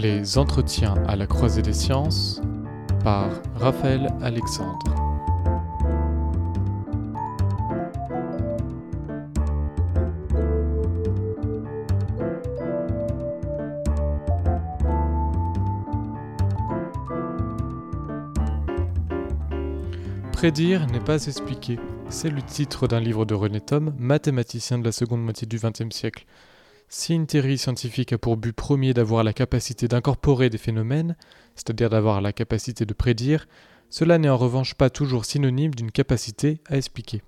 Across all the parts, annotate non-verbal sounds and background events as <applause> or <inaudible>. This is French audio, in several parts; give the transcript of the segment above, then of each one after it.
Les entretiens à la croisée des sciences par Raphaël Alexandre. Prédire n'est pas expliquer. C'est le titre d'un livre de René Thom, mathématicien de la seconde moitié du XXe siècle. Si une théorie scientifique a pour but premier d'avoir la capacité d'incorporer des phénomènes, c'est-à-dire d'avoir la capacité de prédire, cela n'est en revanche pas toujours synonyme d'une capacité à expliquer.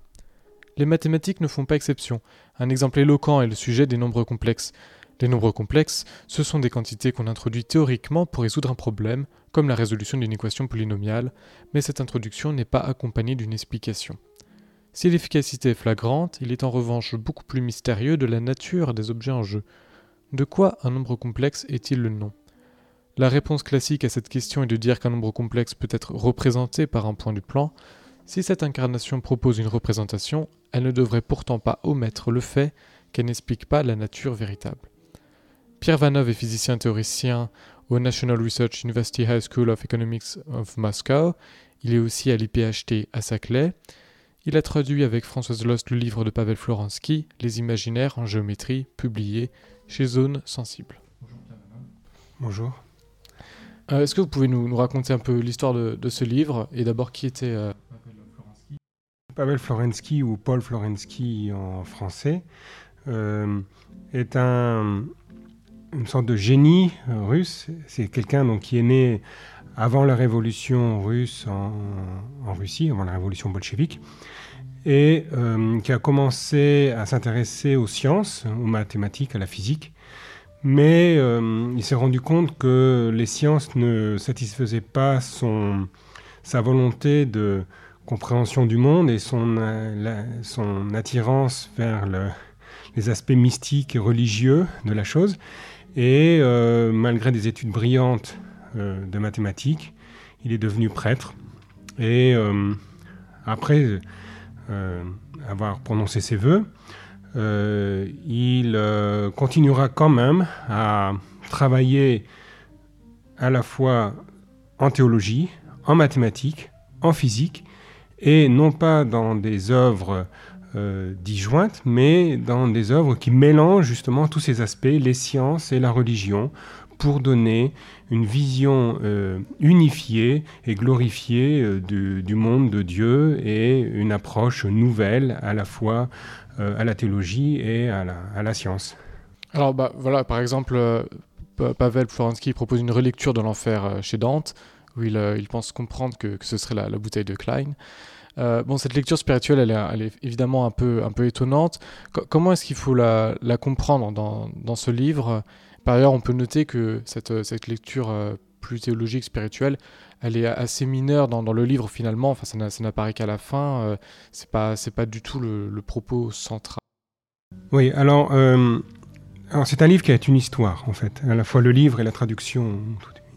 Les mathématiques ne font pas exception. Un exemple éloquent est le sujet des nombres complexes. Les nombres complexes, ce sont des quantités qu'on introduit théoriquement pour résoudre un problème, comme la résolution d'une équation polynomiale, mais cette introduction n'est pas accompagnée d'une explication. Si l'efficacité est flagrante, il est en revanche beaucoup plus mystérieux de la nature des objets en jeu. De quoi un nombre complexe est-il le nom? La réponse classique à cette question est de dire qu'un nombre complexe peut être représenté par un point du plan. Si cette incarnation propose une représentation, elle ne devrait pourtant pas omettre le fait qu'elle n'explique pas la nature véritable. Pierre Vanov est physicien théoricien au National Research University High School of Economics of Moscow. Il est aussi à l'IPHT à Saclay. Il a traduit avec Françoise Lost le livre de Pavel Florensky, Les imaginaires en géométrie, publié chez Zone Sensible. Bonjour. Euh, Est-ce que vous pouvez nous, nous raconter un peu l'histoire de, de, ce livre et d'abord qui était euh... Pavel Florensky ou Paul Florensky en français euh, est un, une sorte de génie russe. C'est quelqu'un donc qui est né avant la révolution russe en, Russie, avant la révolution bolchevique, et euh, qui a commencé à s'intéresser aux sciences, aux mathématiques, à la physique. Mais euh, il s'est rendu compte que les sciences ne satisfaisaient pas son, sa volonté de compréhension du monde et son, son attirance vers le, les aspects mystiques et religieux de la chose. Et euh, malgré des études brillantes de mathématiques, il est devenu prêtre. Et euh, après euh, avoir prononcé ses voeux, euh, il continuera quand même à travailler à la fois en théologie, en mathématiques, en physique, et non pas dans des œuvres euh, disjointes, mais dans des œuvres qui mélangent justement tous ces aspects, les sciences et la religion, pour donner une vision euh, unifiée et glorifiée euh, du, monde de Dieu et une approche nouvelle à la fois euh, à la théologie et à la, science. Alors bah, voilà, par exemple, Pavel Florensky propose une relecture de l'enfer chez Dante, où il, pense comprendre que, ce serait la, bouteille de Klein. Bon, cette lecture spirituelle, elle est, évidemment un peu, étonnante. Comment est-ce qu'il faut la, comprendre dans, ce livre? Par ailleurs, on peut noter que cette, cette lecture euh, plus théologique, spirituelle, elle est assez mineure dans, le livre finalement. Enfin, ça n'apparaît qu'à la fin. Euh, c'est pas, pas du tout le, propos central. Oui, alors, euh, c'est un livre qui est une histoire en fait. À la fois le livre et la traduction,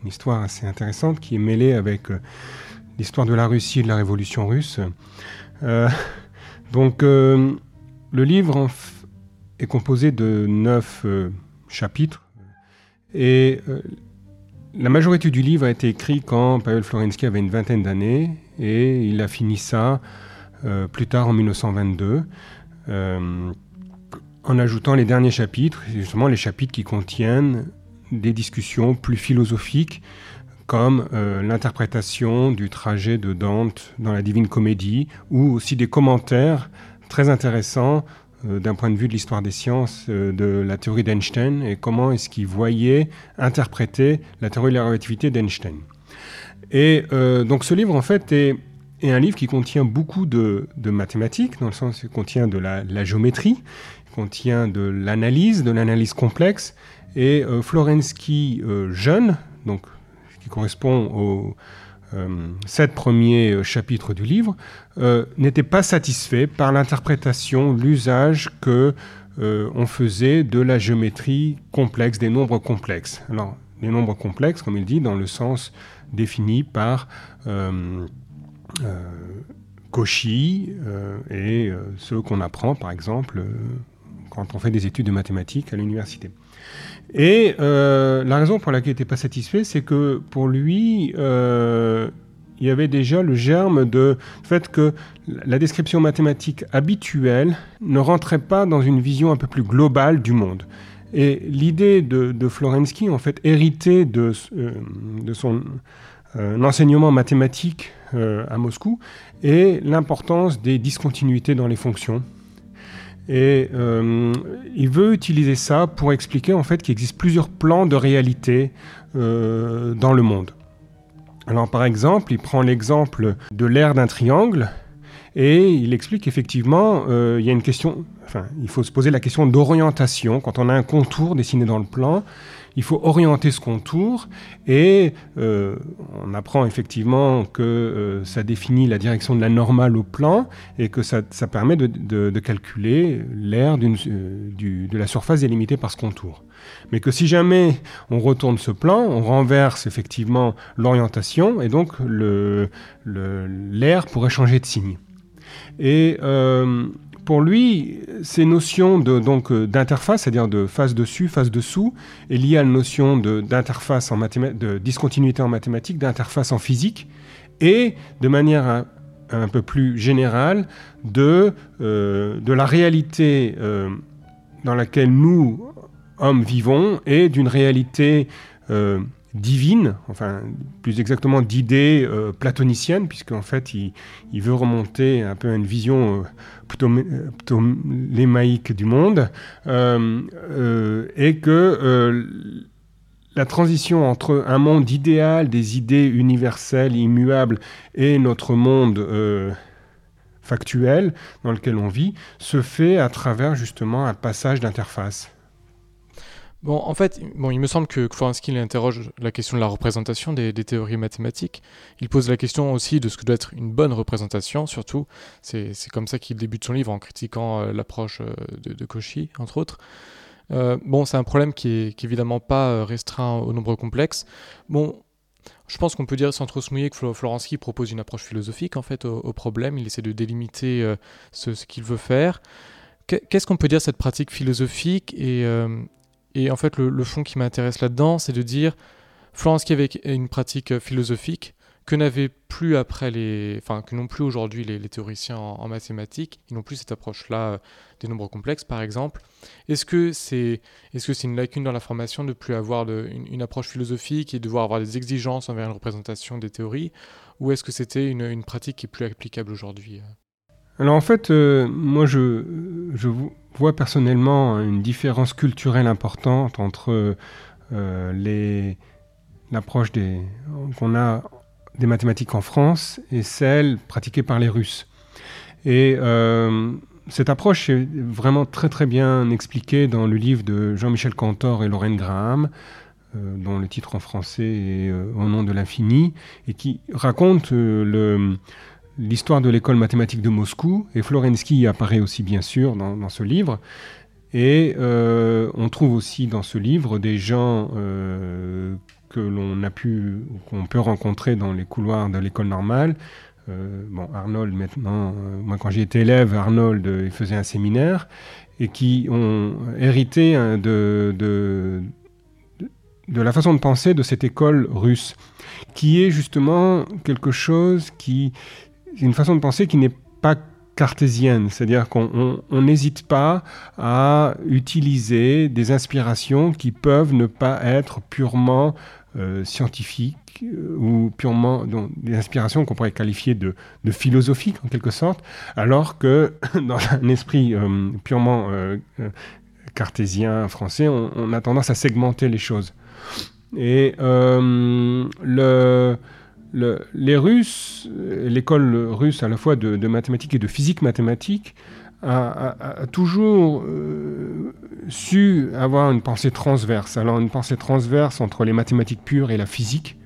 une histoire assez intéressante qui est mêlée avec euh, l'histoire de la Russie et de la révolution russe. Euh, <laughs> donc, euh, le livre est composé de neuf euh, chapitres et euh, la majorité du livre a été écrit quand Pavel Florensky avait une vingtaine d'années et il a fini ça euh, plus tard en 1922 euh, en ajoutant les derniers chapitres, justement les chapitres qui contiennent des discussions plus philosophiques comme l'interprétation du trajet de Dante dans la Divine Comédie, ou aussi des commentaires très intéressants d'un point de vue de l'histoire des sciences euh, de la théorie d'Einstein et comment est-ce qu'il voyait interpréter la théorie de la relativité d'Einstein. Et euh, donc ce livre en fait est, est, un livre qui contient beaucoup de, de mathématiques, dans le sens qu'il contient de la, géométrie, il contient de l'analyse, de l'analyse complexe, et euh, Florensky euh, jeune, donc qui correspond euh, sept premiers chapitres du livre, euh, n'était pas satisfait par l'interprétation, l'usage que euh, on faisait de la géométrie complexe, des nombres complexes. Alors, les nombres complexes, comme il dit, dans le sens défini par euh, Cauchy et ceux qu'on apprend, par exemple, quand on fait des études de mathématiques à l'université. Et la raison pour laquelle il n'était pas satisfait, c'est que pour lui, il y avait déjà le germe de fait que la description mathématique habituelle ne rentrait pas dans une vision un peu plus globale du monde. Et l'idée de, Florensky, en fait, héritée de, euh, de son euh, enseignement mathématique euh, à Moscou, est l'importance des discontinuités dans les fonctions. Et il veut utiliser ça pour expliquer en fait qu'il existe plusieurs plans de réalité dans le monde. Alors par exemple, il prend l'exemple de l'aire d'un triangle et il explique effectivement, euh, il y a une question, enfin, il faut se poser la question d'orientation. Quand on a un contour dessiné dans le plan, il faut orienter ce contour et euh, on apprend effectivement que euh, ça définit la direction de la normale au plan et que ça, permet de, calculer l'aire euh, de la surface délimitée par ce contour. Mais que si jamais on retourne ce plan, on renverse effectivement l'orientation et donc l'air pourrait changer de signe. Et pour lui, ces notions de, donc, euh, d'interface, c'est-à-dire de face dessus, face dessous, est liée à la notion d'interface en de discontinuité en mathématiques, d'interface en physique, et de manière un, peu plus générale, de, euh, de la réalité euh, dans laquelle nous, hommes, vivons, et d'une réalité divine, enfin plus exactement d'idées euh, platoniciennes, puisqu'en fait il, veut remonter un peu à une vision euh, ptolémaïque du monde, euh, et que la transition entre un monde idéal des idées universelles, immuables, et notre monde factuel dans lequel on vit, se fait à travers justement un passage d'interface. Bon, en fait, bon, il me semble que Florensky interroge la question de la représentation des, théories mathématiques. Il pose la question aussi de ce que doit être une bonne représentation, surtout. C'est comme ça qu'il débute son livre en critiquant euh, l'approche euh, de, Cauchy, entre autres. Euh, bon, c'est un problème qui est, évidemment pas restreint au nombre complexe. Bon, je pense qu'on peut dire sans trop se mouiller que Florensky propose une approche philosophique en fait au, problème. Il essaie de délimiter ce, qu'il veut faire. Qu'est-ce qu'on peut dire de cette pratique philosophique et, et en fait, le, fond qui m'intéresse là-dedans, c'est de dire Florence qui avait une pratique euh, philosophique que n'avaient plus après les, enfin que n'ont plus aujourd'hui les, théoriciens en, mathématiques. Ils n'ont plus cette approche-là euh, des nombres complexes, par exemple. Est-ce que c'est, est-ce que c'est une lacune dans la formation de plus avoir une, approche philosophique et de devoir avoir des exigences envers une représentation des théories, ou est-ce que c'était une, pratique qui est plus applicable aujourd'hui euh? Alors en fait, euh, moi je, je, vois personnellement une différence culturelle importante entre euh, l'approche qu'on a des mathématiques en France et celle pratiquée par les Russes. Et euh, cette approche est vraiment très très bien expliquée dans le livre de Jean-Michel Cantor et Lorraine Graham, dont le titre en français est Au nom de l'infini, et qui raconte le l'histoire de l'école mathématique de Moscou, et Florensky apparaît aussi bien sûr dans, ce livre. Et euh, on trouve aussi dans ce livre des gens euh, que l'on a pu, qu'on peut rencontrer dans les couloirs de l'école normale. Euh, bon, Arnold maintenant, moi quand j'étais élève, Arnold il faisait un séminaire et qui ont hérité hein, de, de, de la façon de penser de cette école russe, qui est justement quelque chose qui une façon de penser qui n'est pas cartésienne, c'est-à-dire qu'on n'hésite pas à utiliser des inspirations qui peuvent ne pas être purement euh, scientifiques euh, ou purement donc, des inspirations qu'on pourrait qualifier de, de, philosophiques en quelque sorte, alors que <laughs> dans un esprit euh, purement cartésien français, on, on, a tendance à segmenter les choses. Et le les Russes, l'école russe à la fois de, mathématiques et de physique mathématique, a, toujours euh, su avoir une pensée transverse. Alors une pensée transverse entre les mathématiques pures et la physique,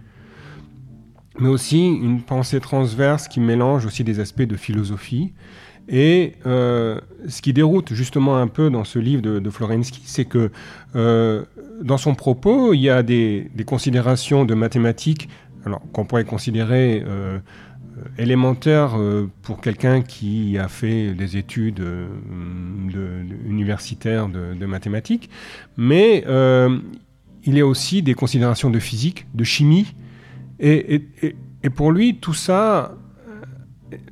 mais aussi une pensée transverse qui mélange aussi des aspects de philosophie. Et euh, ce qui déroute justement un peu dans ce livre de, Florensky, c'est que euh, dans son propos, il y a des considérations de mathématiques alors qu'on pourrait considérer euh, élémentaire pour quelqu'un qui a fait des études universitaires de, mathématiques, mais il y a aussi des considérations de physique, de chimie, et, pour lui, tout ça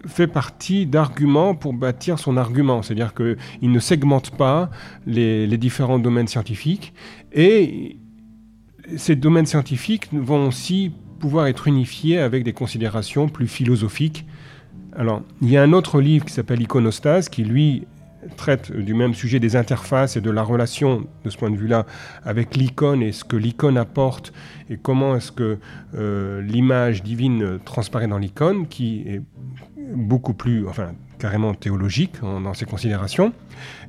fait partie d'arguments pour bâtir son argument. C'est-à-dire qu'il ne segmente pas les, différents domaines scientifiques et ces domaines scientifiques vont aussi pouvoir être unifiés avec des considérations plus philosophiques. Alors, il y a un autre livre qui s'appelle Iconostase qui, lui, traite du même sujet des interfaces et de la relation, de ce point de vue-là, avec l'icône et ce que l'icône apporte et comment est-ce que euh, l'image divine transparaît dans l'icône, qui est beaucoup plus, enfin, carrément théologique dans ses considérations.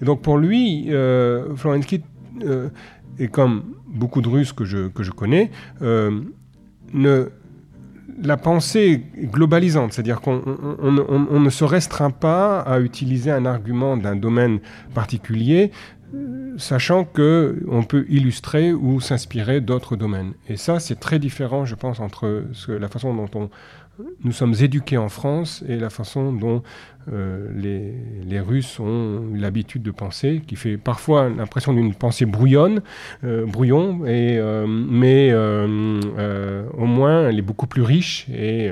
Et donc pour lui, euh, Florensky, euh, et comme beaucoup de Russes que je, que je connais, euh, ne, la pensée globalisante, c'est-à-dire qu'on on, ne se restreint pas à utiliser un argument d'un domaine particulier, sachant que on peut illustrer ou s'inspirer d'autres domaines. Et ça, c'est très différent, je pense, entre la façon dont on, nous sommes éduqués en France et la façon dont euh, les, Russes ont l'habitude de penser, qui fait parfois l'impression d'une pensée brouillonne, euh, brouillon, euh, mais au moins elle est beaucoup plus riche et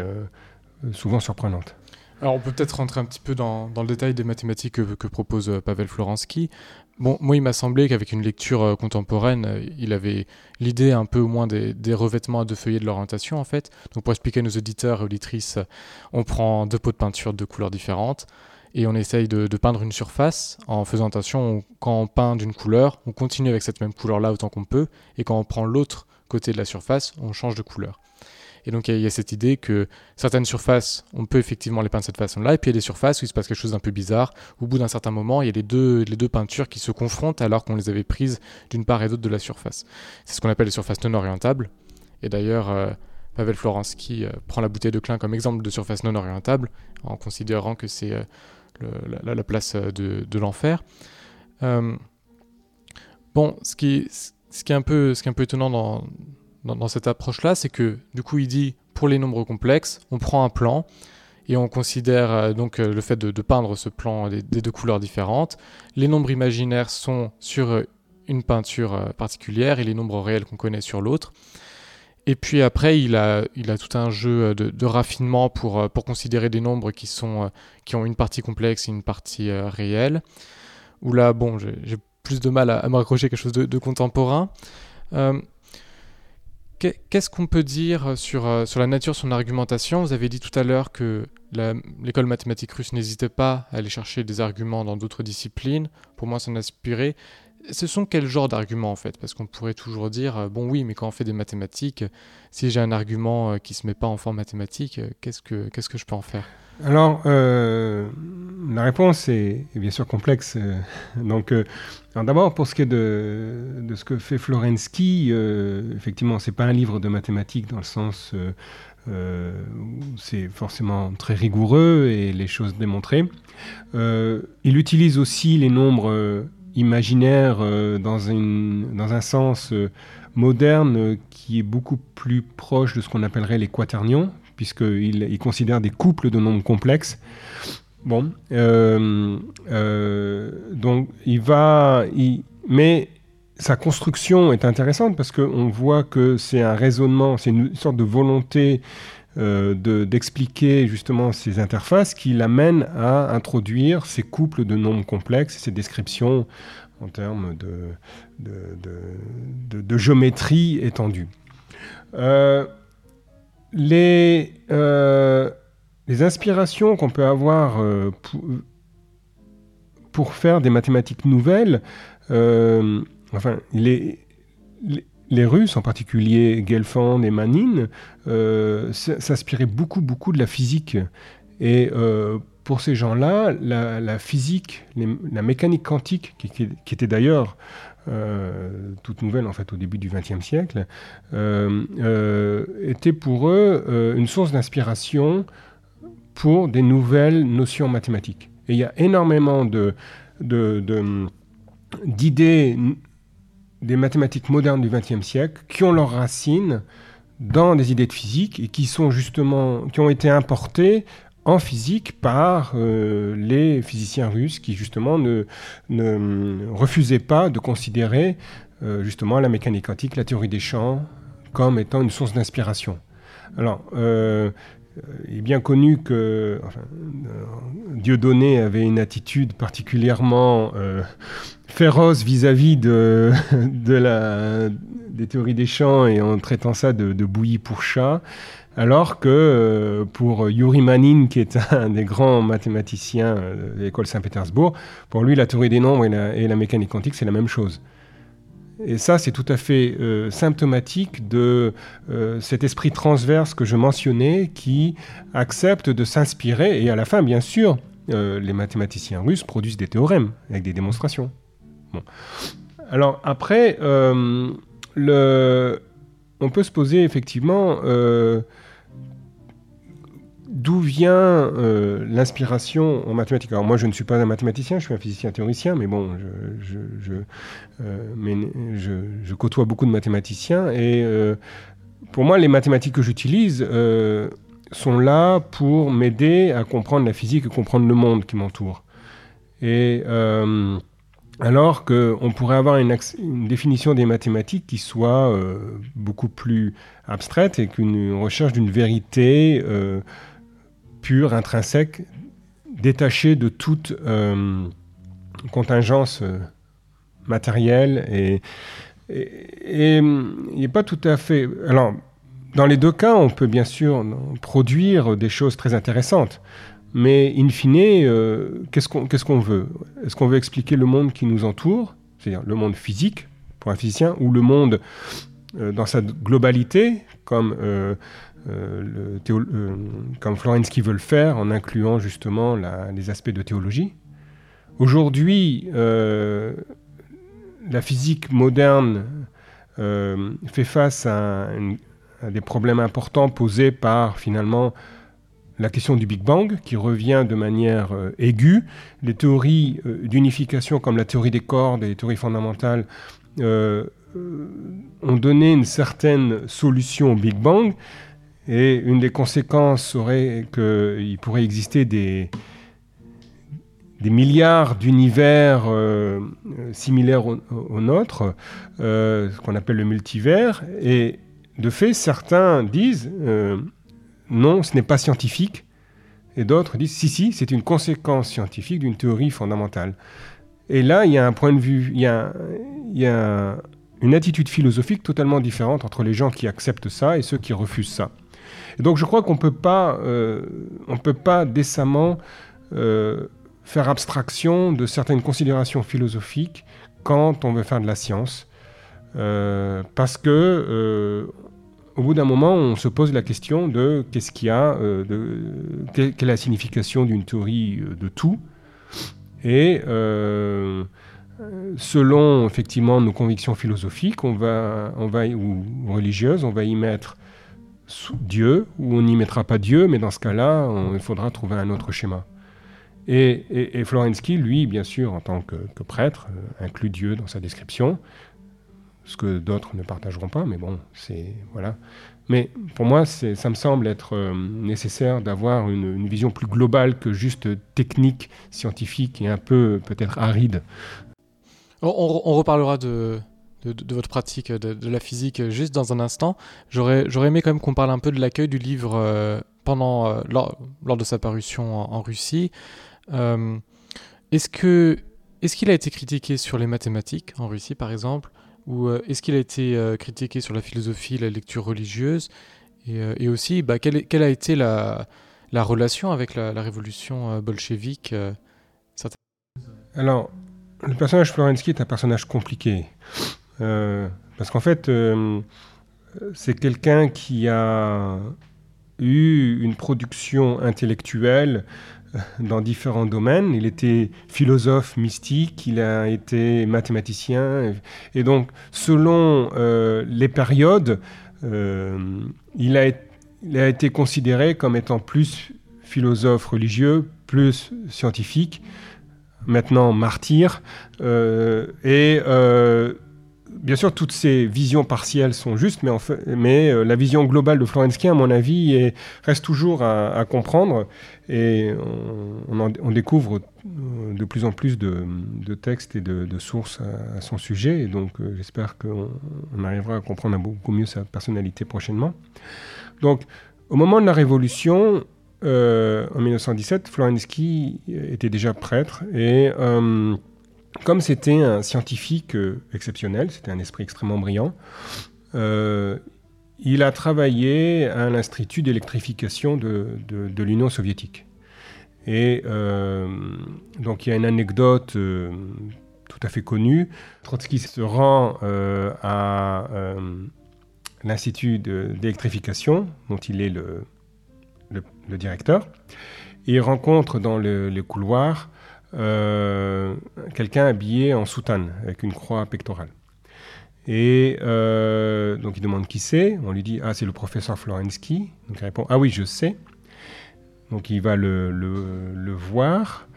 souvent surprenante. Alors on peut peut-être rentrer un petit peu dans, le détail des mathématiques que, propose Pavel Florensky. Bon, moi, il m'a semblé qu'avec une lecture euh, contemporaine, euh, il avait l'idée un peu au moins des, revêtements à deux feuillets de l'orientation, en fait. Donc, pour expliquer à nos auditeurs et auditrices, on prend deux pots de peinture de couleurs différentes et on essaye de, de, peindre une surface en faisant attention, quand on peint d'une couleur, on continue avec cette même couleur-là autant qu'on peut, et quand on prend l'autre côté de la surface, on change de couleur. Et donc il y, a cette idée que certaines surfaces, on peut effectivement les peindre de cette façon-là, et puis il y a des surfaces où il se passe quelque chose d'un peu bizarre. Au bout d'un certain moment, il y a les deux, les deux peintures qui se confrontent alors qu'on les avait prises d'une part et d'autre de la surface. C'est ce qu'on appelle les surfaces non orientables. Et d'ailleurs, euh, Pavel Florensky euh, prend la bouteille de Klein comme exemple de surface non orientable, en considérant que c'est euh, la, place de, de l'enfer. bon, ce qui, ce qui, est un peu, ce qui est un peu étonnant dans, dans, cette approche-là, c'est que du coup, il dit pour les nombres complexes, on prend un plan et on considère euh, donc euh, le fait de, peindre ce plan des, deux couleurs différentes. Les nombres imaginaires sont sur euh, une peinture particulière et les nombres réels qu'on connaît sur l'autre. Et puis après, il a, il a tout un jeu de, raffinement pour, pour considérer des nombres qui, sont, qui ont une partie complexe et une partie réelle. Où là, bon, j'ai plus de mal à, me raccrocher quelque chose de, contemporain. Qu'est-ce qu'on peut dire sur, euh, sur la nature de son argumentation? Vous avez dit tout à l'heure que l'école mathématique russe n'hésitait pas à aller chercher des arguments dans d'autres disciplines, pour moi s'en inspirer. Ce sont quel genre d'arguments en fait? Parce qu'on pourrait toujours dire, euh, bon oui, mais quand on fait des mathématiques, si j'ai un argument euh, qui ne se met pas en forme mathématique, que, qu'est-ce que je peux en faire? Alors, euh, la réponse est, bien sûr complexe. Euh, <laughs> euh, d'abord, pour ce qui est de, ce que fait Florensky, effectivement, c'est pas un livre de mathématiques dans le sens où c'est forcément très rigoureux et les choses démontrées. il utilise aussi les nombres imaginaires dans un sens moderne qui est beaucoup plus proche de ce qu'on appellerait les quaternions, puisqu'il il considère des couples de nombres complexes. Bon, euh, euh, donc il va, mais sa construction est intéressante parce qu'on voit que c'est un raisonnement, c'est une sorte de volonté euh, d'expliquer justement ces interfaces qui l'amène à introduire ces couples de nombres complexes, ces descriptions en termes de, de, de géométrie étendue. Les, euh, les inspirations qu'on peut avoir euh, pour, faire des mathématiques nouvelles, euh, enfin, les, les, Russes, en particulier Gelfand et Manin, s'inspiraient beaucoup, beaucoup de la physique. Et pour ces gens-là, la, physique, la mécanique quantique, qui, était d'ailleurs toute nouvelle en fait au début du XXe siècle, euh, euh, était pour eux une source d'inspiration pour des nouvelles notions mathématiques. Et il y a énormément de, d'idées des mathématiques modernes du XXe siècle qui ont leurs racines dans des idées de physique et qui sont justement qui ont été importées en physique par euh, les physiciens russes qui justement ne, refusaient pas de considérer euh, justement la mécanique quantique, la théorie des champs comme étant une source d'inspiration. Alors, euh, il est bien connu que Dieudonné avait une attitude particulièrement féroce vis-à-vis <laughs> de la, des théories des champs et en traitant ça de, de bouillie pour chat. Alors que euh, pour Yuri Manin, qui est <laughs> un des grands mathématiciens euh, de l'école Saint-Pétersbourg, pour lui, la théorie des nombres et la, mécanique quantique, c'est la même chose. Et ça, c'est tout à fait euh, symptomatique de cet esprit transverse que je mentionnais, qui accepte de s'inspirer, et à la fin, bien sûr, les mathématiciens russes produisent des théorèmes avec des démonstrations. Alors après, on peut se poser effectivement d'où vient euh, l'inspiration en mathématiques? Alors moi, je ne suis pas un mathématicien, je suis un physicien théoricien, mais bon, je, euh, côtoie beaucoup de mathématiciens et euh, pour moi, les mathématiques que j'utilise sont là pour m'aider à comprendre la physique et comprendre le monde qui m'entoure. Et alors qu'on pourrait avoir une, définition des mathématiques qui soit beaucoup plus abstraite et qu'une recherche d'une vérité pur, intrinsèque, détaché de toute euh, contingence euh, matérielle et, et, n'est pas tout à fait. Alors, dans les deux cas, on peut bien sûr produire des choses très intéressantes, mais in fine, euh, qu'est-ce qu'on veut? Est-ce qu'on veut expliquer le monde qui nous entoure, c'est-à-dire le monde physique pour un physicien, ou le monde dans sa globalité, comme le euh, comme Florensky veut le faire, en incluant justement les aspects de théologie. Aujourd'hui, euh, la physique moderne fait face à, des problèmes importants posés par finalement la question du Big Bang, qui revient de manière aiguë. Les théories d'unification, comme la théorie des cordes et les théories fondamentales, ont donné une certaine solution au Big Bang, et une des conséquences serait qu'il pourrait exister des, milliards d'univers euh, similaires au, nôtre, euh, ce qu'on appelle le multivers. Et de fait, certains disent euh, non, ce n'est pas scientifique. Et d'autres disent si, si, c'est une conséquence scientifique d'une théorie fondamentale. Et là, il y a un point de vue, il y a une attitude philosophique totalement différente entre les gens qui acceptent ça et ceux qui refusent ça donc je crois qu'on peut euh, peut pas décemment euh, faire abstraction de certaines considérations philosophiques quand on veut faire de la science, euh, parce que au bout d'un moment, on se pose la question de qu'est-ce qu'il y a, quelle est la signification d'une théorie de tout, et selon effectivement nos convictions philosophiques, on va, on va, ou religieuses, on va y mettre Dieu, ou on n'y mettra pas Dieu, mais dans ce cas-là, il faudra trouver un autre schéma. Et, Florensky, lui, bien sûr, en tant que, prêtre, euh, inclut Dieu dans sa description, ce que d'autres ne partageront pas, mais bon, c'est voilà. Mais pour moi, ça me semble être euh, nécessaire d'avoir une, vision plus globale que juste technique, scientifique et un peu peut-être aride. on reparlera de, de, votre pratique de, la physique juste dans un instant. J'aurais, aimé quand même qu'on parle un peu de l'accueil du livre euh, pendant, euh, lors, de sa parution en, Russie. Euh, est-ce, est-ce qu'il a été critiqué sur les mathématiques en Russie, par exemple? Ou est-ce qu'il a été critiqué sur la philosophie, la lecture religieuse? Et, aussi, bah, quelle, quelle, a été la, la relation avec la, révolution bolchevique Alors, le personnage Florensky est un personnage compliqué. Euh, parce qu'en fait, euh, c'est quelqu'un qui a eu une production intellectuelle euh, dans différents domaines. Il était philosophe mystique, il a été mathématicien. Et donc, selon les périodes, il, a, il, a, été considéré comme étant plus philosophe religieux, plus scientifique, maintenant martyr. et bien sûr, toutes ces visions partielles sont justes, mais, euh, la vision globale de Florensky, à mon avis, reste toujours à, comprendre. Et on, découvre euh, de plus en plus de, textes et de, sources à, son sujet. Et donc, euh, j'espère qu'on arrivera à comprendre beaucoup mieux sa personnalité prochainement. Donc, au moment de la Révolution, en 1917, Florensky était déjà prêtre et comme c'était un scientifique euh, exceptionnel, c'était un esprit extrêmement brillant, euh, il a travaillé à l'Institut d'électrification de, l'Union soviétique. Et euh, donc il y a une anecdote tout à fait connue. Trotsky se rend à l'Institut d'électrification, dont il est le, directeur, et il rencontre dans les couloirs euh, quelqu'un habillé en soutane avec une croix pectorale. Et euh, donc il demande qui c'est. On lui dit Ah, c'est le professeur Florensky. Donc il répond Ah oui, je sais. Donc il va le, voir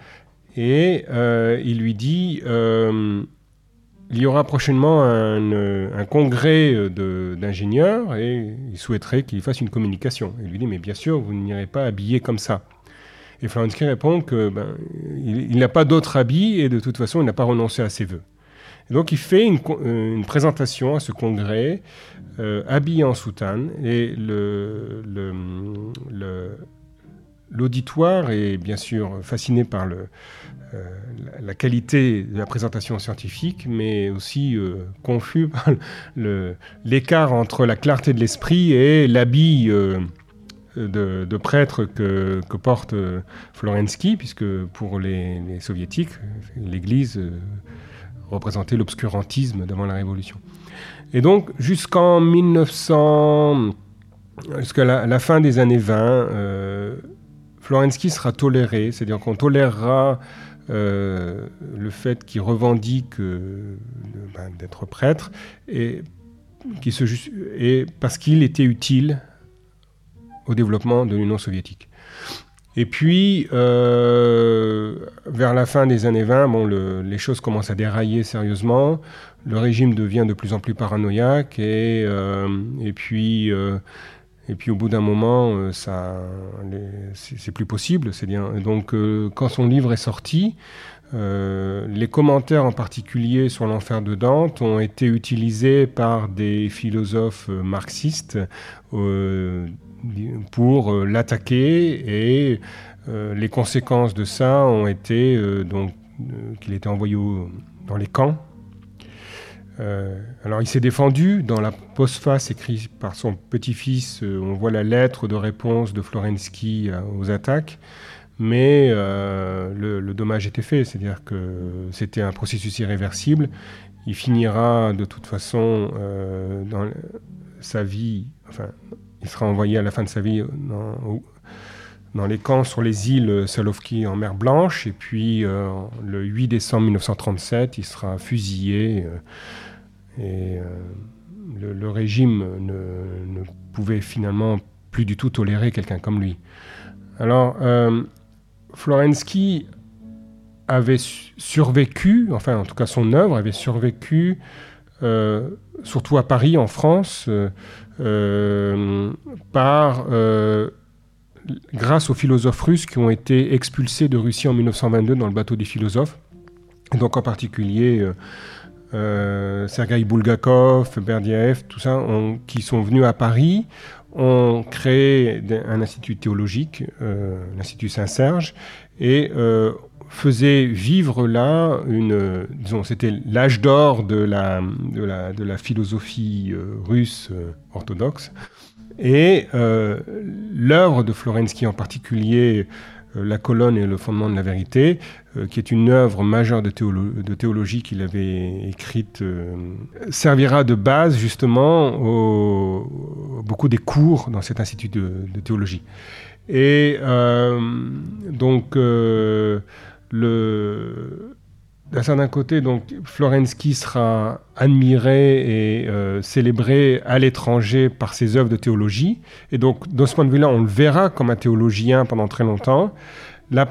et euh, il lui dit Il y aura prochainement un, un congrès d'ingénieurs et il souhaiterait qu'il fasse une communication. Il lui dit Mais bien sûr, vous n'irez pas habillé comme ça. Et Florensky répond que ben, il, n'a pas d'autre habit et de toute façon, il n'a pas renoncé à ses vœux. donc, il fait une, euh, présentation à ce congrès, euh, habillé en soutane, et l'auditoire est bien sûr fasciné par euh, la qualité de la présentation scientifique, mais aussi confus <laughs> par l'écart entre la clarté de l'esprit et l'habit de, prêtre que, porte euh, Florensky, puisque pour les, soviétiques, l'Église euh, représentait l'obscurantisme devant la Révolution. Et donc, jusqu'en 1900, jusqu'à la, fin des années 20, euh, Florensky sera toléré, c'est-à-dire qu'on tolérera le fait qu'il revendique ben, d'être prêtre et parce qu'il était utile au développement de l'Union soviétique. Et puis, euh, vers la fin des années 20, bon, les choses commencent à dérailler sérieusement. Le régime devient de plus en plus paranoïaque et, euh, euh, et puis au bout d'un moment, ça, c'est plus possible. C'est bien. Donc, quand son livre est sorti, les commentaires en particulier sur l'enfer de Dante ont été utilisés par des philosophes marxistes pour euh, l'attaquer et euh, les conséquences de ça ont été euh, donc qu'il était envoyé dans les camps. alors il s'est défendu dans la postface écrite par son petit-fils. on voit la lettre de réponse de Florensky aux attaques, mais le, le, dommage était fait, c'est-à-dire que c'était un processus irréversible. Il finira de toute façon dans sa vie, enfin il sera envoyé à la fin de sa vie dans, les camps sur les îles Salovki en mer Blanche. Et puis, euh, le 8 décembre 1937, il sera fusillé. Euh, et euh, le, régime ne, pouvait finalement plus du tout tolérer quelqu'un comme lui. Alors, Florensky avait survécu, enfin en tout cas son œuvre avait survécu, surtout à Paris, en France, par, euh, grâce aux philosophes russes qui ont été expulsés de Russie en 1922 dans le bateau des philosophes. donc en particulier euh, euh Sergei Bulgakov, Berdyaev, tout ça, qui sont venus à Paris, ont créé un institut théologique, l'Institut Saint-Serge, et faisait vivre là une, disons, c'était l'âge d'or de la, de, la, de la philosophie euh, russe euh, orthodoxe. Et euh, l'œuvre de Florensky en particulier, La colonne et le fondement de la vérité, qui est une œuvre majeure de, théologie qu'il avait écrite, servira de base justement au, beaucoup des cours dans cet institut de théologie. Et donc d'un côté, donc, Florensky sera admiré et euh, célébré à l'étranger par ses œuvres de théologie. Et donc, de ce point de vue-là, on le verra comme un théologien pendant très longtemps. La,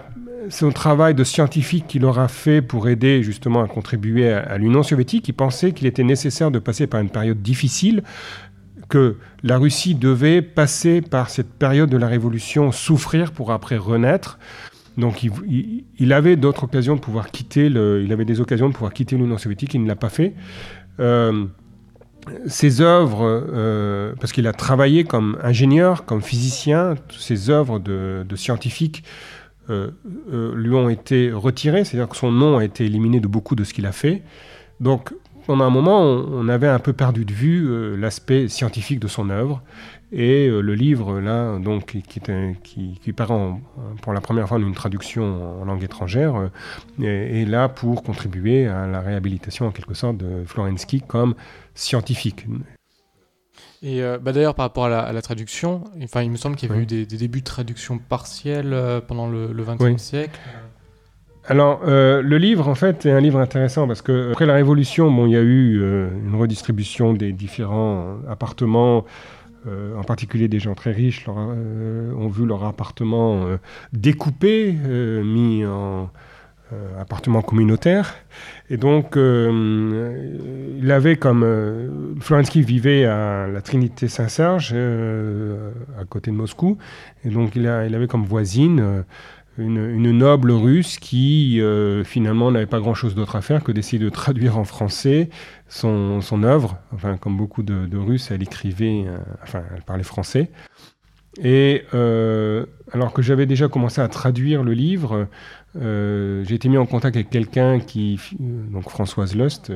son travail de scientifique qu'il aura fait pour aider justement à contribuer à, l'Union soviétique, il pensait qu'il était nécessaire de passer par une période difficile, que la Russie devait passer par cette période de la révolution, souffrir pour après renaître. Donc il, avait d'autres occasions de pouvoir quitter le, il avait des occasions de pouvoir quitter l'Union soviétique, il ne l'a pas fait. Euh, ses œuvres, euh, parce qu'il a travaillé comme ingénieur, comme physicien, ses œuvres de, de scientifique euh, lui ont été retirées, c'est-à-dire que son nom a été éliminé de beaucoup de ce qu'il a fait. Donc pendant un moment, on, avait un peu perdu de vue l'aspect scientifique de son œuvre. Et euh, le livre, là, donc, qui, qui, qui, paraît pour la première fois une traduction en langue étrangère, euh, est, là pour contribuer à la réhabilitation, en quelque sorte, de Florensky comme scientifique. Et euh, bah d'ailleurs, par rapport à la, traduction, enfin, il me semble qu'il y avait eu des, débuts de traduction partielle pendant le XXe siècle. Alors, le livre, en fait, est un livre intéressant parce que après la Révolution, bon, il y a eu une redistribution des différents appartements euh, en particulier des gens très riches, euh, ont vu leur appartement euh, découpé, mis en appartement communautaire. Et donc, il avait comme... Florensky vivait à la Trinité Saint-Serge, à côté de Moscou. Et donc, il, avait comme voisine une, noble russe qui euh, finalement n'avait pas grand-chose d'autre à faire que d'essayer de traduire en français son, œuvre. Enfin, comme beaucoup de, Russes, elle écrivait, euh, enfin, elle parlait français. Et euh, alors que j'avais déjà commencé à traduire le livre, j'ai été mis en contact avec quelqu'un qui, donc Françoise Lust,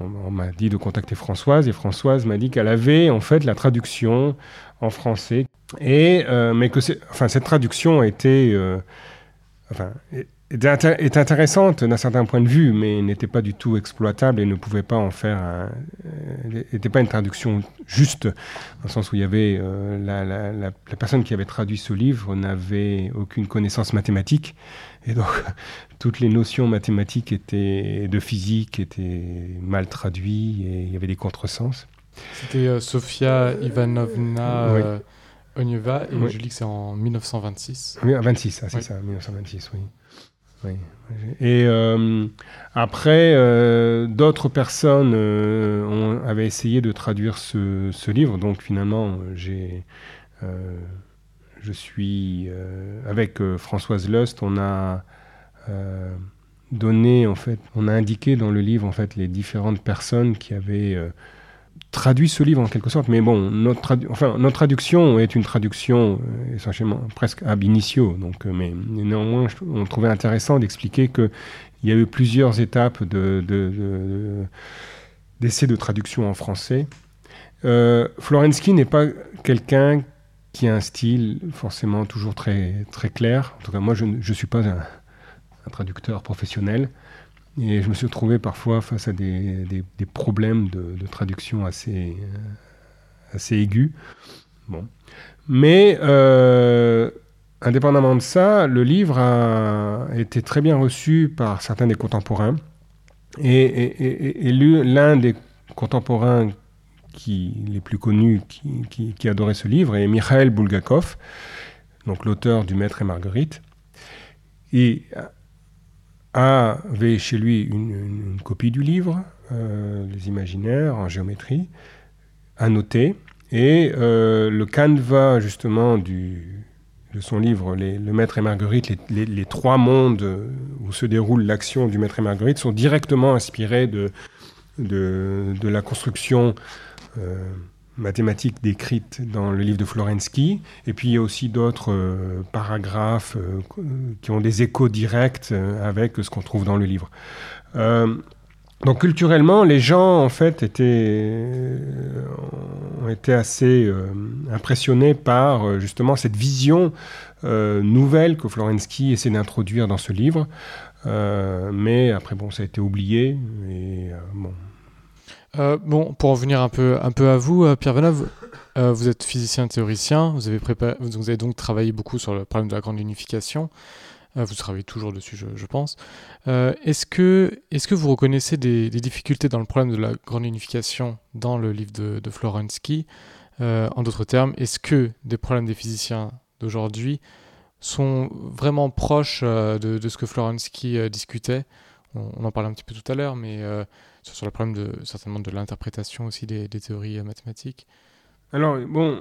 on, m'a dit de contacter Françoise et Françoise m'a dit qu'elle avait en fait la traduction en français. Et, euh, mais que enfin, cette traduction été, euh, est, intéressante d'un certain point de vue, mais n'était pas du tout exploitable et ne pouvait pas en faire. N'était pas une traduction juste, dans le sens où il y avait euh, la, la, la, personne qui avait traduit ce livre n'avait aucune connaissance mathématique, et donc <laughs> toutes les notions mathématiques étaient de physique étaient mal traduites et il y avait des contresens. C'était Sofia Ivanovna. Onieva, et je lis que c'est en 1926. Oui, 26, ah, c'est ça, 1926, oui. Et euh, après, euh, d'autres personnes euh, avaient essayé de traduire ce, ce livre, donc finalement, j'ai, je suis avec Françoise Lust, on a donné en fait, on a indiqué dans le livre en fait les différentes personnes qui avaient traduit ce livre en quelque sorte, mais bon, notre, enfin, notre traduction est une traduction euh, essentiellement presque ab initio, donc, euh, mais néanmoins, on trouvait intéressant d'expliquer qu'il y a eu plusieurs étapes de, d'essais de, traduction en français. Euh, Florensky n'est pas quelqu'un qui a un style forcément toujours très, très clair. En tout cas, moi, je ne suis pas un traducteur professionnel. Et je me suis retrouvé parfois face à des, des, problèmes de, traduction assez, euh, assez aigus. Bon. Mais euh, indépendamment de ça, le livre a été très bien reçu par certains des contemporains. Et, et, l'un des contemporains qui, les plus connus qui, qui, adorait ce livre est Mikhail Bulgakov, l'auteur du Maître et Marguerite. Et avait chez lui une, copie du livre, euh, Les Imaginaires en géométrie, annoté, et euh, le canevas justement de son livre, Le Maître et Marguerite, les, trois mondes où se déroule l'action du Maître et Marguerite sont directement inspirés de la construction. Euh, mathématiques décrites dans le livre de Florensky. Et puis il y a aussi d'autres euh, paragraphes euh, qui ont des échos directs euh, avec ce qu'on trouve dans le livre. donc culturellement, les gens en fait étaient, ont été assez impressionnés par justement cette vision nouvelle que Florensky essaie d'introduire dans ce livre. mais après, bon, ça a été oublié. Et bon, euh, bon, pour en venir un peu, un peu à vous, euh, Pierre Veneuve, euh, vous êtes physicien théoricien, vous avez, vous avez donc travaillé beaucoup sur le problème de la grande unification. vous travaillez toujours dessus, je, pense. est-ce, que, vous reconnaissez des, difficultés dans le problème de la grande unification dans le livre de, de Florensky? En d'autres termes, est-ce que des problèmes des physiciens d'aujourd'hui sont vraiment proches de, ce que Florensky discutait? On, en parlait un petit peu tout à l'heure, mais sur le problème de, certainement de l'interprétation aussi des, théories mathématiques. Alors, bon,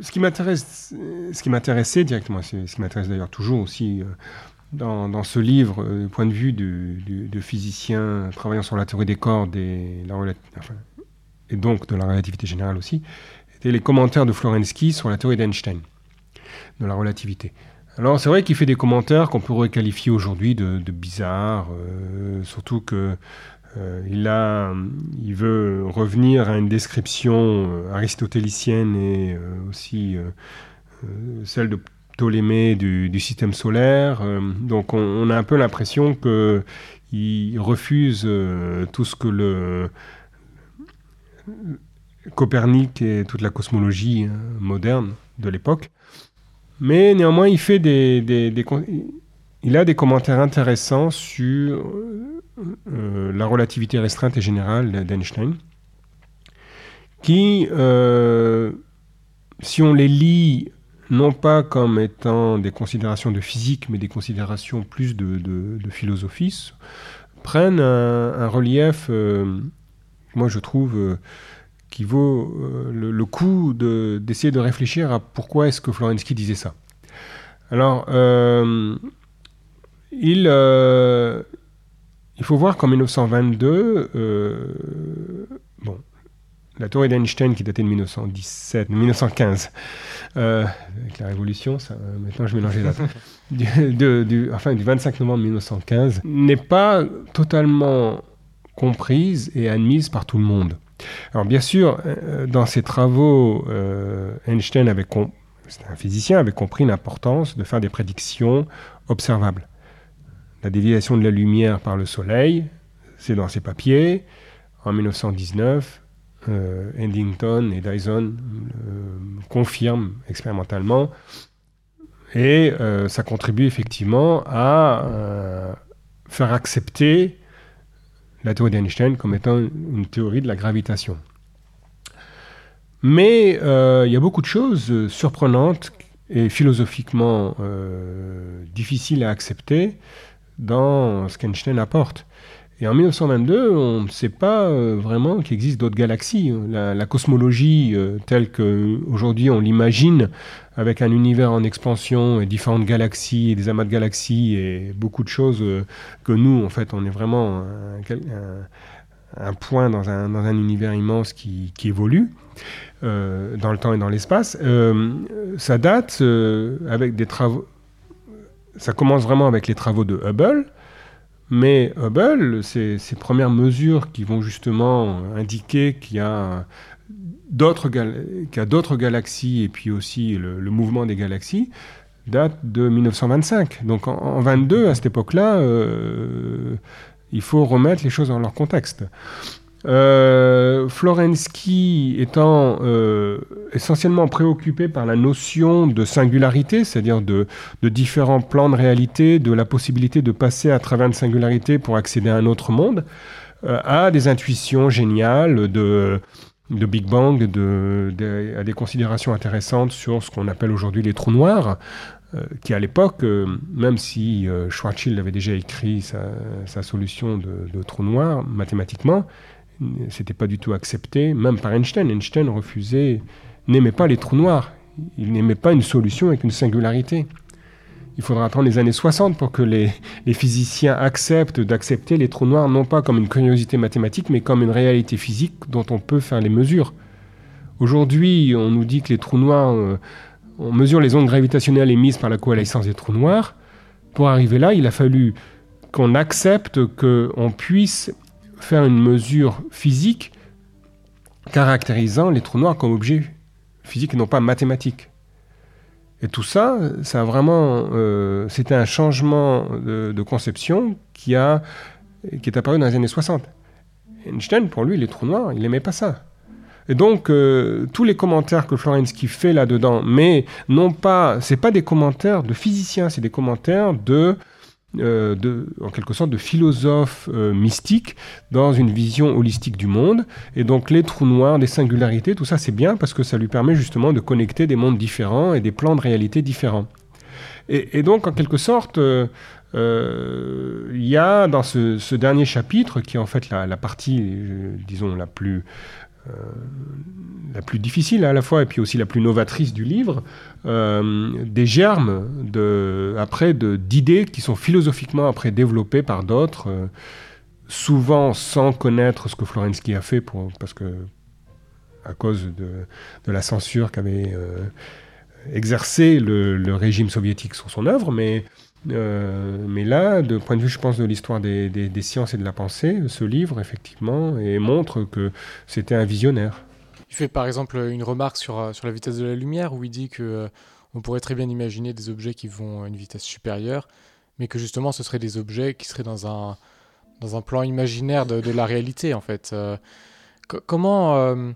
ce qui m'intéresse, ce qui m'intéressait directement, ce qui m'intéresse d'ailleurs toujours aussi dans, ce livre, du point de vue de, physiciens travaillant sur la théorie des cordes et, et donc de la relativité générale aussi, étaient les commentaires de Florensky sur la théorie d'Einstein, de la relativité. Alors c'est vrai qu'il fait des commentaires qu'on pourrait qualifier aujourd'hui de, bizarres, euh, surtout que euh, il, a, il veut revenir à une description euh, aristotélicienne et aussi celle de Ptolémée du, système solaire. donc on, a un peu l'impression qu'il refuse tout ce que le Copernic et toute la cosmologie hein, moderne de l'époque. Mais néanmoins, il fait des, il a des commentaires intéressants sur euh, la relativité restreinte et générale d'Einstein, qui, euh, si on les lit non pas comme étant des considérations de physique, mais des considérations plus de, philosophie, prennent un, relief, euh, moi je trouve, qui vaut le, coup d'essayer de, réfléchir à pourquoi est-ce que Florensky disait ça. Alors, il, il faut voir qu'en 1922, bon, la théorie d'Einstein qui datait de 1917, 1915, avec la Révolution, ça, maintenant je mélange les dates, <laughs> du, du, enfin, du 25 novembre 1915, n'est pas totalement comprise et admise par tout le monde. Alors bien sûr, euh, dans ses travaux, euh, Einstein avait un physicien, avait compris l'importance de faire des prédictions observables. La déviation de la lumière par le Soleil, c'est dans ses papiers. En 1919, euh, Eddington et Dyson confirment expérimentalement. Et ça contribue effectivement à faire accepter la théorie d'Einstein comme étant une théorie de la gravitation. Mais euh, il y a beaucoup de choses surprenantes et philosophiquement euh, difficiles à accepter dans ce qu'Einstein apporte. Et en 1922, on ne sait pas euh, vraiment qu'il existe d'autres galaxies. La, cosmologie telle qu'aujourd'hui on l'imagine avec un univers en expansion et différentes galaxies et des amas de galaxies et beaucoup de choses euh, que nous, en fait, on est vraiment un, point dans un, univers immense qui, évolue euh, dans le temps et dans l'espace. Euh, ça date avec des travaux. Ça commence vraiment avec les travaux de Hubble. Mais Hubble, ces, premières mesures qui vont justement indiquer qu'il y a d'autres galaxies et puis aussi le, mouvement des galaxies date de 1925. Donc en, 22, à cette époque-là, euh, il faut remettre les choses dans leur contexte. Euh, Florensky étant euh, essentiellement préoccupé par la notion de singularité, c'est-à-dire de, différents plans de réalité, de la possibilité de passer à travers une singularité pour accéder à un autre monde, a des intuitions géniales de Big Bang, de, à des considérations intéressantes sur ce qu'on appelle aujourd'hui les trous noirs, euh, qui à l'époque, euh, même si euh, Schwarzschild avait déjà écrit sa, solution de, de, trou noir mathématiquement, c'était pas du tout accepté, même par Einstein. Einstein refusait, n'aimait pas les trous noirs, il n'aimait pas une solution avec une singularité il faudra attendre les années 60 pour que les, physiciens acceptent d'accepter les trous noirs non pas comme une curiosité mathématique, mais comme une réalité physique dont on peut faire les mesures. Aujourd'hui, on nous dit que les trous noirs, euh, on mesure les ondes gravitationnelles émises par la coalescence des trous noirs. Pour arriver là, il a fallu qu'on accepte qu'on puisse faire une mesure physique caractérisant les trous noirs comme objets physiques et non pas mathématiques. Et tout ça, ça a vraiment, euh, c'était un changement de, conception qui a, qui est apparu dans les années 60. Einstein, pour lui, les trous noirs, il n'aimait pas ça. Et donc, euh, tous les commentaires que Florensky fait là-dedans, mais non pas, c'est pas des commentaires de physiciens, c'est des commentaires de euh, en quelque sorte de philosophe euh, mystique dans une vision holistique du monde. Et donc les trous noirs, des singularités, tout ça c'est bien parce que ça lui permet justement de connecter des mondes différents et des plans de réalité différents. Et, donc, en quelque sorte, il y a dans ce, dernier chapitre, qui est en fait la, partie, disons, la plus, la plus difficile à la fois et puis aussi la plus novatrice du livre, des germes de, après d'idées qui sont philosophiquement après développées par d'autres souvent sans connaître ce que Florensky a fait, pour, parce que à cause de, la censure qu'avait euh, exercé le, régime soviétique sur son œuvre, mais, euh, mais là, de point de vue, je pense, de l'histoire des, sciences et de la pensée, ce livre, effectivement, et montre que c'était un visionnaire. Il fait par exemple une remarque sur, euh, sur la vitesse de la lumière, où il dit que on pourrait très bien imaginer des objets qui vont à une vitesse supérieure, mais que justement ce seraient des objets qui seraient dans un, dans un plan imaginaire de, la réalité, en fait. Euh, comment. Euh,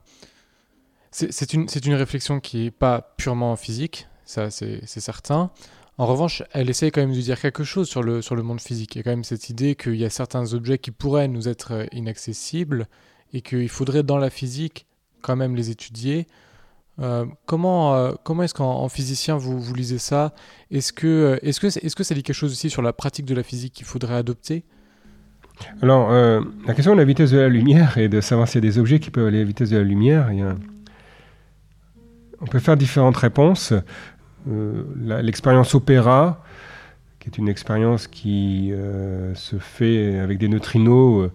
c'est une, une, réflexion qui n'est pas purement physique, ça c'est certain. En revanche, elle essaye quand même de dire quelque chose sur le, sur le monde physique. Il y a quand même cette idée qu'il y a certains objets qui pourraient nous être euh, inaccessibles et qu'il faudrait dans la physique quand même les étudier. comment comment est-ce qu'en physicien vous, vous lisez ça? Est-ce que, est que, est que ça dit quelque chose aussi sur la pratique de la physique qu'il faudrait adopter? Alors, euh, la question de la vitesse de la lumière et de savoir s'il y a des objets qui peuvent aller à la vitesse de la lumière, on peut faire différentes réponses. Euh, l'expérience opéra, qui est une expérience qui euh, se fait avec des neutrinos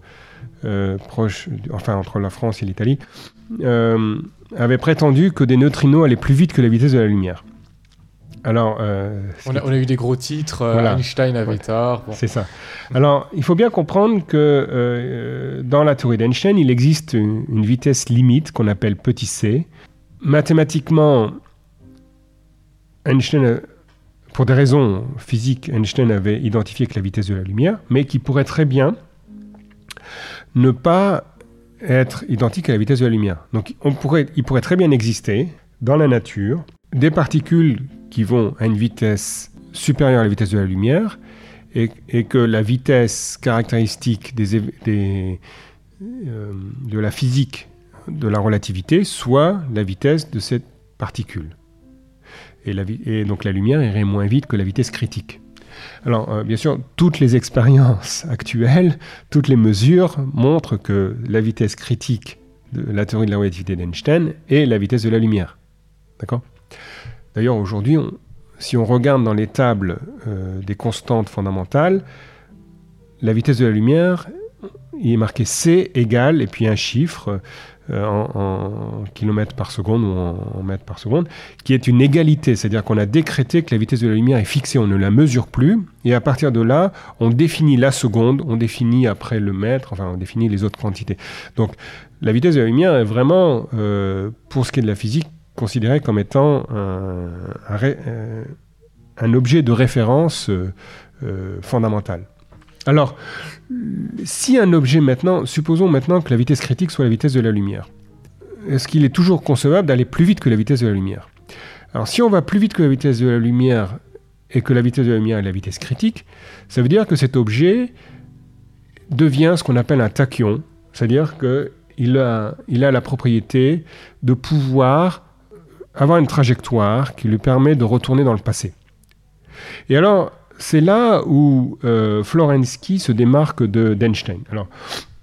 proches, enfin entre la France et l'Italie, avait prétendu que des neutrinos allaient plus vite que la vitesse de la lumière. Alors, euh, on, a, eu des gros titres, euh, Einstein avait tort. C'est ça. Alors, il faut bien comprendre que euh, dans la théorie d'Einstein, il existe une, vitesse limite qu'on appelle petit c. Mathématiquement, Einstein, pour des raisons physiques, Einstein avait identifié que la vitesse de la lumière, mais qui pourrait très bien ne pas être identique à la vitesse de la lumière. Donc, on pourrait, il pourrait très bien exister dans la nature des particules qui vont à une vitesse supérieure à la vitesse de la lumière et, que la vitesse caractéristique euh, de la physique de la relativité soit la vitesse de cette particule. Et, la, donc la lumière irait moins vite que la vitesse critique. Alors, euh, bien sûr, toutes les expériences <laughs> actuelles, toutes les mesures montrent que la vitesse critique de la théorie de la relativité d'Einstein est la vitesse de la lumière. D'accord? D'ailleurs, aujourd'hui, si on regarde dans les tables euh, des constantes fondamentales, la vitesse de la lumière, il est marqué c égale, et puis un chiffre euh, en, kilomètres par seconde ou en, mètres par seconde, qui est une égalité, c'est-à-dire qu'on a décrété que la vitesse de la lumière est fixée, on ne la mesure plus, et à partir de là, on définit la seconde, on définit après le mètre, enfin on définit les autres quantités. Donc la vitesse de la lumière est vraiment, euh, pour ce qui est de la physique, considéré comme étant un, euh, objet de référence fondamental. Alors, si un objet maintenant, supposons maintenant que la vitesse critique soit la vitesse de la lumière, est-ce qu'il est toujours concevable d'aller plus vite que la vitesse de la lumière? Alors, si on va plus vite que la vitesse de la lumière et que la vitesse de la lumière est la vitesse critique, ça veut dire que cet objet devient ce qu'on appelle un tachyon, c'est-à-dire qu'il a, la propriété de pouvoir avoir une trajectoire qui lui permet de retourner dans le passé. Et alors, c'est là où euh, Florensky se démarque de d'Einstein.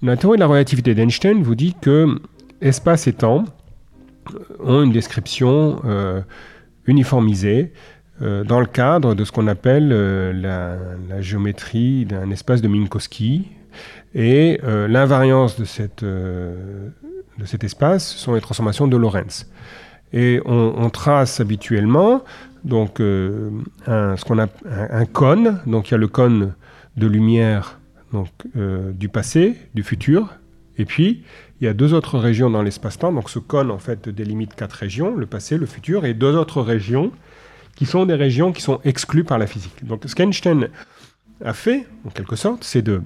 La théorie de la relativité d'Einstein vous dit que espace et temps ont une description euh, uniformisée euh, dans le cadre de ce qu'on appelle la, géométrie d'un espace de Minkowski. Et l'invariance de cet espace sont les transformations de Lorentz. Et on, trace habituellement donc, euh, un, ce qu'on a, un, cône. Donc il y a le cône de lumière donc, euh, du passé, du futur. Et puis, il y a deux autres régions dans l'espace-temps. Donc ce cône, en fait, délimite quatre régions, le passé, le futur, et deux autres régions qui sont des régions qui sont exclues par la physique. Donc ce qu'Einstein a fait, en quelque sorte, c'est de,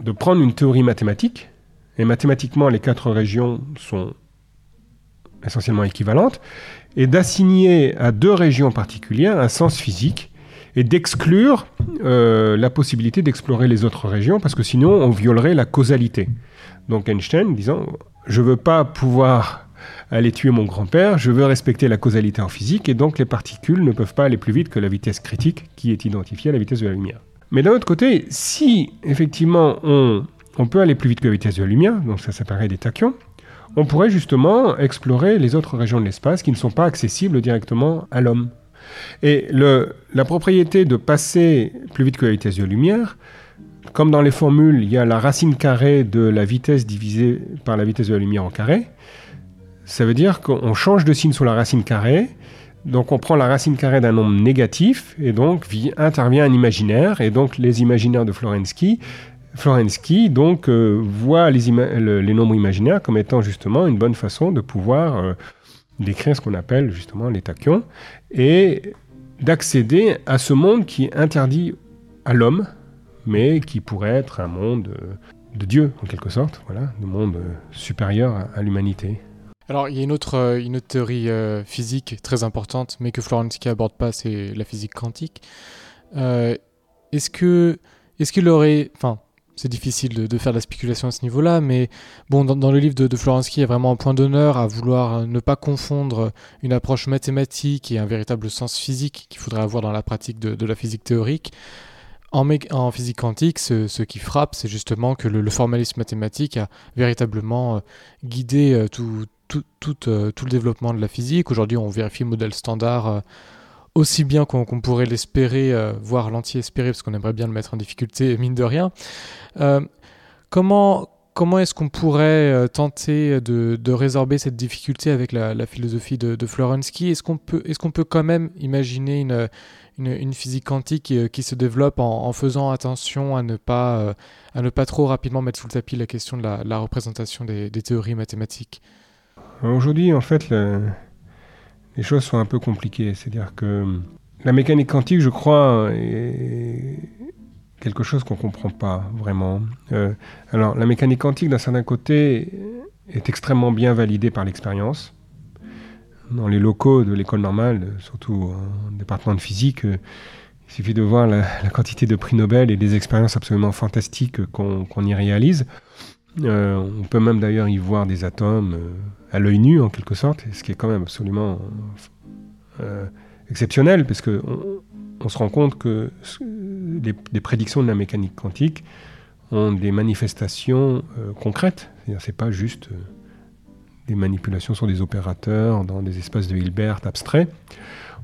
de prendre une théorie mathématique, et mathématiquement, les quatre régions sont essentiellement équivalentes, et d'assigner à deux régions particulières un sens physique et d'exclure euh, la possibilité d'explorer les autres régions, parce que sinon on violerait la causalité. Donc Einstein disant, je ne veux pas pouvoir aller tuer mon grand-père, je veux respecter la causalité en physique, et donc les particules ne peuvent pas aller plus vite que la vitesse critique qui est identifiée à la vitesse de la lumière. Mais d'un autre côté, si effectivement on, on peut aller plus vite que la vitesse de la lumière, donc ça s'appellerait des tachyons, on pourrait justement explorer les autres régions de l'espace qui ne sont pas accessibles directement à l'homme. Et la propriété de passer plus vite que la vitesse de lumière, comme dans les formules, il y a la racine carrée de la vitesse divisée par la vitesse de la lumière en carré, ça veut dire qu'on change de signe sur la racine carrée, donc on prend la racine carrée d'un nombre négatif, et donc intervient un imaginaire, et donc les imaginaires de Florensky Florensky donc euh, voit les, nombres imaginaires comme étant justement une bonne façon de pouvoir euh, décrire ce qu'on appelle justement les tachyons et d'accéder à ce monde qui est interdit à l'homme, mais qui pourrait être un monde euh, de Dieu en quelque sorte, voilà, un monde supérieur à, l'humanité. Alors, il y a une autre, une autre théorie physique très importante, mais que Florensky aborde pas, c'est la physique quantique. est-ce que, est-ce qu'il aurait, enfin, c'est difficile de, faire de la spéculation à ce niveau-là, mais bon, dans, le livre de, Florensky, il y a vraiment un point d'honneur à vouloir euh, ne pas confondre une approche mathématique et un véritable sens physique qu'il faudrait avoir dans la pratique de, la physique théorique. En, physique quantique, ce, qui frappe, c'est justement que le, formalisme mathématique a véritablement euh, guidé euh, tout, tout, le développement de la physique. Aujourd'hui, on vérifie le modèle standard aussi bien qu'on pourrait l'espérer, euh, voire l'anti-espérer, parce qu'on aimerait bien le mettre en difficulté, <laughs> mine de rien. Euh, comment comment est-ce qu'on pourrait euh, tenter de, résorber cette difficulté avec la, philosophie de, Florensky Est-ce qu'on peut, est qu'on peut quand même imaginer une, une, physique quantique qui, se développe en, faisant attention à ne, pas, à ne pas trop rapidement mettre sous le tapis la question de la, représentation des, théories mathématiques? Aujourd'hui, en fait, les choses sont un peu compliquées. C'est-à-dire que la mécanique quantique, je crois, est quelque chose qu'on ne comprend pas vraiment. Euh, alors, la mécanique quantique, d'un certain côté, est extrêmement bien validée par l'expérience. Dans les locaux de l'école normale, surtout en département de physique, euh, il suffit de voir la, quantité de prix Nobel et des expériences absolument fantastiques qu'on y réalise. Euh, on peut même d'ailleurs y voir des atomes à l'œil nu en quelque sorte, ce qui est quand même absolument euh, exceptionnel, parce qu'on on se rend compte que les, prédictions de la mécanique quantique ont des manifestations euh, concrètes, c'est-à-dire c'est pas juste euh, des manipulations sur des opérateurs dans des espaces de Hilbert abstraits.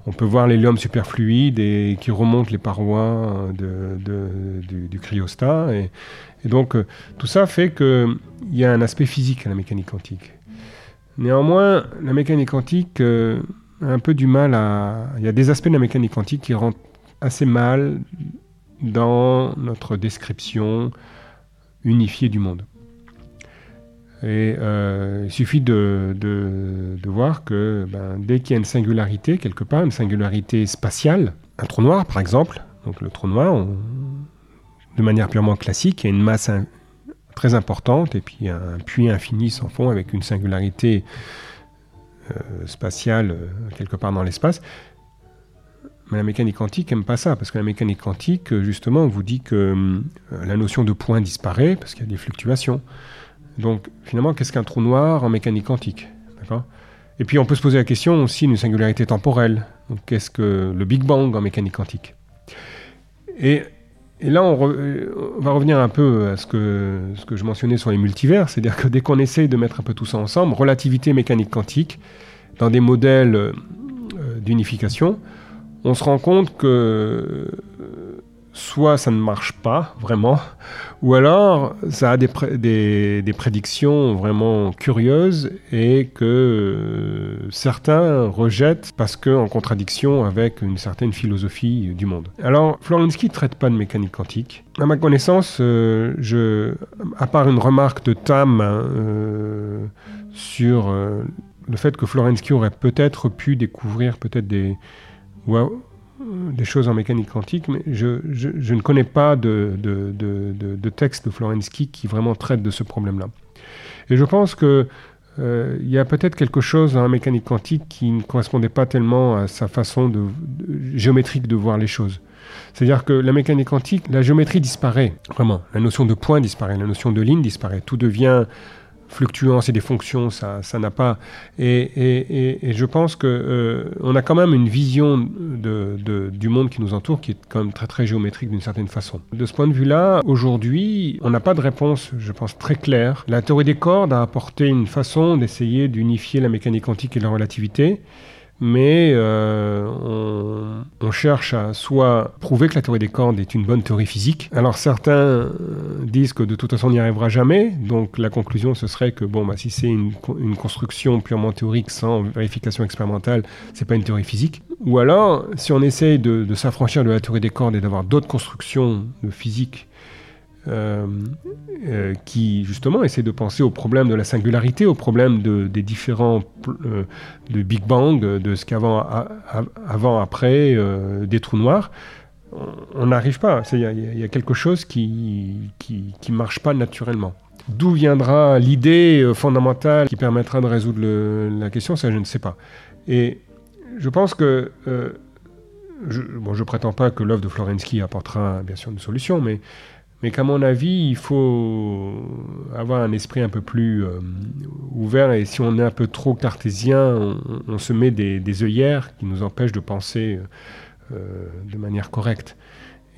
On peut voir l'hélium superfluide et qui remonte les parois du, cryostat. Et, donc tout ça fait qu'il y a un aspect physique à la mécanique quantique. Néanmoins, la mécanique quantique euh, a un peu du mal à... Il y a des aspects de la mécanique quantique qui rentrent assez mal dans notre description unifiée du monde. Et euh, il suffit de, voir que ben, dès qu'il y a une singularité quelque part, une singularité spatiale, un trou noir par exemple, donc le trou noir, de manière purement classique, il y a une masse très importante, et puis un puits infini sans fond avec une singularité euh, spatiale euh, quelque part dans l'espace. Mais la mécanique quantique n'aime pas ça, parce que la mécanique quantique, justement, vous dit que la notion de point disparaît, parce qu'il y a des fluctuations. Donc, finalement, qu'est-ce qu'un trou noir en mécanique quantique Et puis, on peut se poser la question aussi d'une singularité temporelle. Donc, qu'est-ce que le Big Bang en mécanique quantique? Et là, on, va revenir un peu à ce que, ce que je mentionnais sur les multivers, c'est-à-dire que dès qu'on essaye de mettre un peu tout ça ensemble, relativité mécanique quantique, dans des modèles euh, d'unification, on se rend compte que soit ça ne marche pas vraiment, ou alors ça a des, des, prédictions vraiment curieuses et que euh, certains rejettent parce qu'en contradiction avec une certaine philosophie du monde. Alors Florensky ne traite pas de mécanique quantique. À ma connaissance, euh, je, à part une remarque de Tam euh, sur le fait que Florensky aurait peut-être pu découvrir peut-être des des choses en mécanique quantique, mais je, ne connais pas de, texte de Florensky qui vraiment traite de ce problème-là. Et je pense qu'il euh, y a peut-être quelque chose dans la mécanique quantique qui ne correspondait pas tellement à sa façon de, géométrique de voir les choses. C'est-à-dire que la mécanique quantique, la géométrie disparaît, vraiment. La notion de point disparaît, la notion de ligne disparaît. Tout devient fluctuances et des fonctions, ça, ça n'a pas. Et, et, je pense que euh, on a quand même une vision de, de, du monde qui nous entoure qui est quand même très très géométrique d'une certaine façon. De ce point de vue-là, aujourd'hui, on n'a pas de réponse, je pense, très claire. La théorie des cordes a apporté une façon d'essayer d'unifier la mécanique quantique et la relativité mais euh, on, cherche à soit prouver que la théorie des cordes est une bonne théorie physique. Alors certains euh, disent que de toute façon on n'y arrivera jamais, donc la conclusion ce serait que bon, bah, si c'est une, construction purement théorique sans vérification expérimentale, c'est pas une théorie physique. Ou alors, si on essaye de, de s'affranchir de la théorie des cordes et d'avoir d'autres constructions de physique euh, euh, qui justement essaie de penser au problème de la singularité, au problème de, des différents euh, de Big Bang, de ce qu'avant, avant, après, des trous noirs. On n'arrive pas. Il y, a quelque chose qui qui, marche pas naturellement. D'où viendra l'idée fondamentale qui permettra de résoudre la question? Ça, je ne sais pas. Et je pense que bon, je prétends pas que l'œuvre de Florensky apportera bien sûr une solution, mais mais qu'à mon avis, il faut avoir un esprit un peu plus euh, ouvert. Et si on est un peu trop cartésien, on, se met des, œillères qui nous empêchent de penser euh, de manière correcte.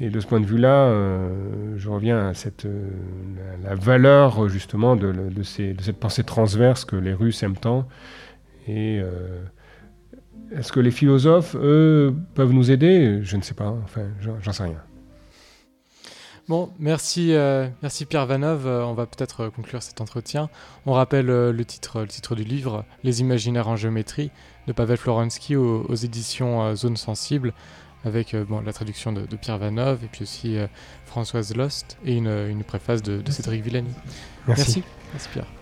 Et de ce point de vue-là, euh, je reviens à cette, la, valeur justement de, de, cette pensée transverse que les Russes aiment tant. Et est-ce que les philosophes, eux, peuvent nous aider? Je ne sais pas. Enfin, j'en sais rien. Bon, merci, euh, merci Pierre Vanov. Euh, on va peut-être euh, conclure cet entretien. On rappelle le, titre, le titre du livre, Les imaginaires en géométrie, de Pavel Florensky aux, éditions Zone Sensible, avec bon, la traduction de, Pierre Vanov et puis aussi Françoise Lost et une, préface de, Cédric Villani. Merci. Merci Pierre.